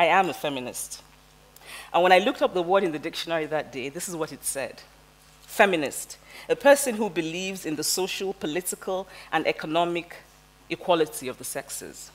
I am a feminist. And when I looked up the word in the dictionary that day, this is what it said Feminist, a person who believes in the social, political, and economic equality of the sexes.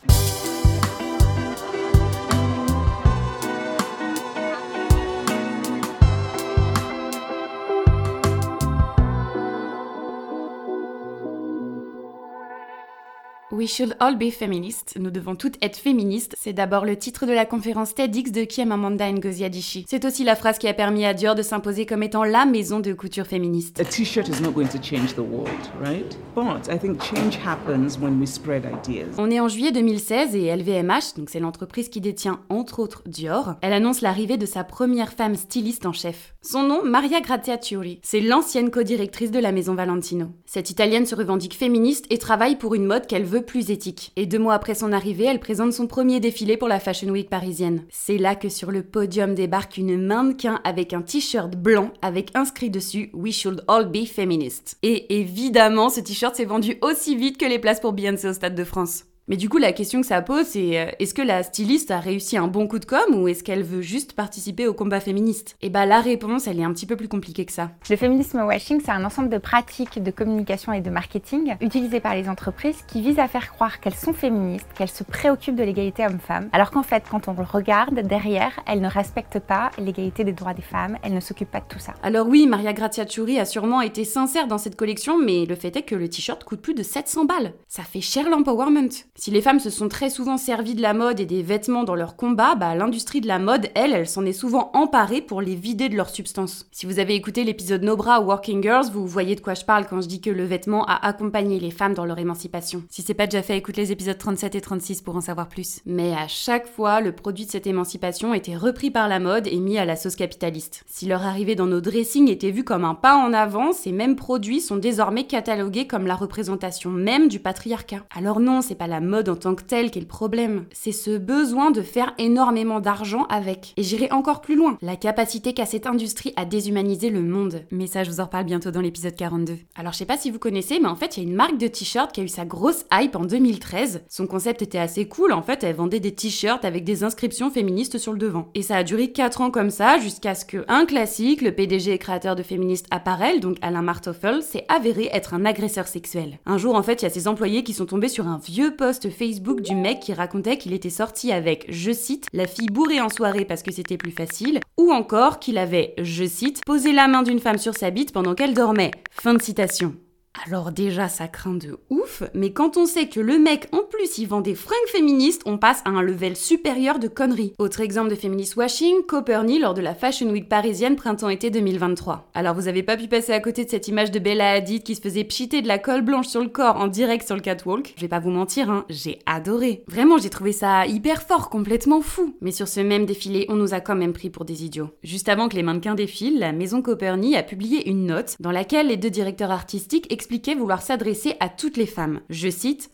We should all be feminists. Nous devons toutes être féministes. C'est d'abord le titre de la conférence TEDx de Kiem Amanda Ngozi Adichie. C'est aussi la phrase qui a permis à Dior de s'imposer comme étant la maison de couture féministe. A t-shirt is not going to change the world, right? But I think change happens when we spread ideas. On est en juillet 2016 et LVMH, donc c'est l'entreprise qui détient entre autres Dior, elle annonce l'arrivée de sa première femme styliste en chef. Son nom, Maria Grazia Ciuri. C'est l'ancienne co-directrice de la maison Valentino. Cette italienne se revendique féministe et travaille pour une mode qu'elle veut plus éthique. Et deux mois après son arrivée, elle présente son premier défilé pour la Fashion Week parisienne. C'est là que sur le podium débarque une mannequin avec un t-shirt blanc avec inscrit dessus We should all be feminists. Et évidemment, ce t-shirt s'est vendu aussi vite que les places pour Beyoncé au Stade de France. Mais du coup, la question que ça pose, c'est euh, est-ce que la styliste a réussi un bon coup de com ou est-ce qu'elle veut juste participer au combat féministe? Et bah la réponse, elle est un petit peu plus compliquée que ça. Le féminisme washing, c'est un ensemble de pratiques de communication et de marketing utilisées par les entreprises qui visent à faire croire qu'elles sont féministes, qu'elles se préoccupent de l'égalité homme-femme, alors qu'en fait, quand on le regarde derrière, elles ne respectent pas l'égalité des droits des femmes, elles ne s'occupent pas de tout ça. Alors oui, Maria Grazia Ciuri a sûrement été sincère dans cette collection, mais le fait est que le t-shirt coûte plus de 700 balles. Ça fait cher l'empowerment. Si les femmes se sont très souvent servies de la mode et des vêtements dans leur combat, bah, l'industrie de la mode, elle, elle s'en est souvent emparée pour les vider de leur substance. Si vous avez écouté l'épisode No Bra Working Girls, vous voyez de quoi je parle quand je dis que le vêtement a accompagné les femmes dans leur émancipation. Si c'est pas déjà fait, écoute les épisodes 37 et 36 pour en savoir plus. Mais à chaque fois, le produit de cette émancipation était repris par la mode et mis à la sauce capitaliste. Si leur arrivée dans nos dressings était vue comme un pas en avant, ces mêmes produits sont désormais catalogués comme la représentation même du patriarcat. Alors non, c'est pas la mode en tant que telle qui est le problème. C'est ce besoin de faire énormément d'argent avec. Et j'irai encore plus loin. La capacité qu'a cette industrie à déshumaniser le monde. Mais ça, je vous en reparle bientôt dans l'épisode 42. Alors, je sais pas si vous connaissez, mais en fait, il y a une marque de t-shirt qui a eu sa grosse hype en 2013. Son concept était assez cool. En fait, elle vendait des t-shirts avec des inscriptions féministes sur le devant. Et ça a duré 4 ans comme ça, jusqu'à ce que un classique, le PDG et créateur de Féministe Apparel, donc Alain Martoffel, s'est avéré être un agresseur sexuel. Un jour, en fait, il y a ses employés qui sont tombés sur un vieux post Facebook du mec qui racontait qu'il était sorti avec, je cite, la fille bourrée en soirée parce que c'était plus facile, ou encore qu'il avait, je cite, posé la main d'une femme sur sa bite pendant qu'elle dormait. Fin de citation. Alors déjà, ça craint de ouf, mais quand on sait que le mec, en plus, il vend des fringues féministes, on passe à un level supérieur de conneries. Autre exemple de féministe washing, Copernic lors de la Fashion Week parisienne printemps-été 2023. Alors vous avez pas pu passer à côté de cette image de Bella Hadid qui se faisait pchiter de la colle blanche sur le corps en direct sur le catwalk? Je vais pas vous mentir, hein, j'ai adoré. Vraiment, j'ai trouvé ça hyper fort, complètement fou. Mais sur ce même défilé, on nous a quand même pris pour des idiots. Juste avant que les mannequins défilent, la maison Copernic a publié une note dans laquelle les deux directeurs artistiques expliquait vouloir s'adresser à toutes les femmes. Je cite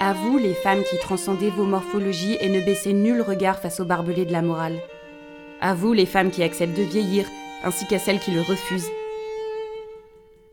À vous, les femmes qui transcendez vos morphologies et ne baissez nul regard face au barbelé de la morale. À vous, les femmes qui acceptent de vieillir, ainsi qu'à celles qui le refusent.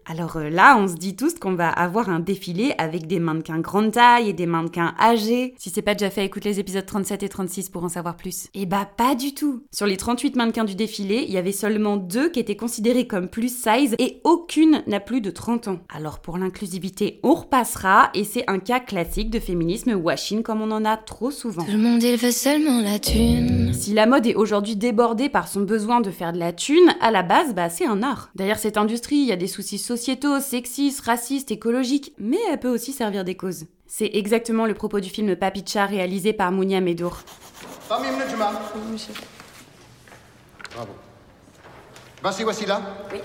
Alors euh, là, on se dit tous qu'on va avoir un défilé avec des mannequins grande taille et des mannequins âgés. Si c'est pas déjà fait, écoute les épisodes 37 et 36 pour en savoir plus. Et bah pas du tout. Sur les 38 mannequins du défilé, il y avait seulement deux qui étaient considérés comme plus size et aucune n'a plus de 30 ans. Alors pour l'inclusivité, on repassera et c'est un cas classique de féminisme washing comme on en a trop souvent. Tout le monde il veut seulement la thune. Si la mode est aujourd'hui débordée par son besoin de faire de la thune, à la base, bah c'est un art. Derrière cette industrie, il y a des soucis sociétaux, sexistes, racistes, écologiques, mais elle peut aussi servir des causes. C'est exactement le propos du film Papicha réalisé par Mounia Medour. Famille Mnejma. Bravo. Voici, voici là Oui.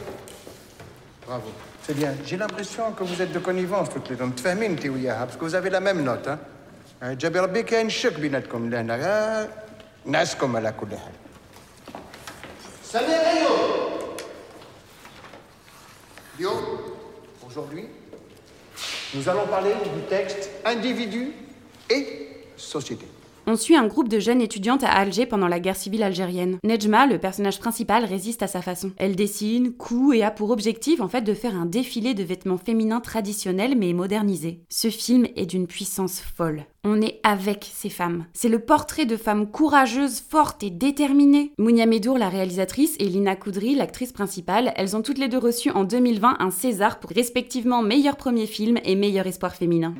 Bravo. C'est bien. J'ai l'impression que vous êtes de connivence toutes les deux. متفاهمين انت وياها parce que vous avez la même note. Hein? آه، جابي ربي كاين شك بيناتكم لهنا آه، نعسكم على كل حال. سمير ايوب. Dio, aujourd'hui, nous allons parler du texte individu et société. On suit un groupe de jeunes étudiantes à Alger pendant la guerre civile algérienne. Nejma, le personnage principal, résiste à sa façon. Elle dessine, coud et a pour objectif en fait de faire un défilé de vêtements féminins traditionnels mais modernisés. Ce film est d'une puissance folle. On est avec ces femmes. C'est le portrait de femmes courageuses, fortes et déterminées. Mounia Medour, la réalisatrice, et Lina Koudry, l'actrice principale, elles ont toutes les deux reçu en 2020 un César pour respectivement meilleur premier film et meilleur espoir féminin.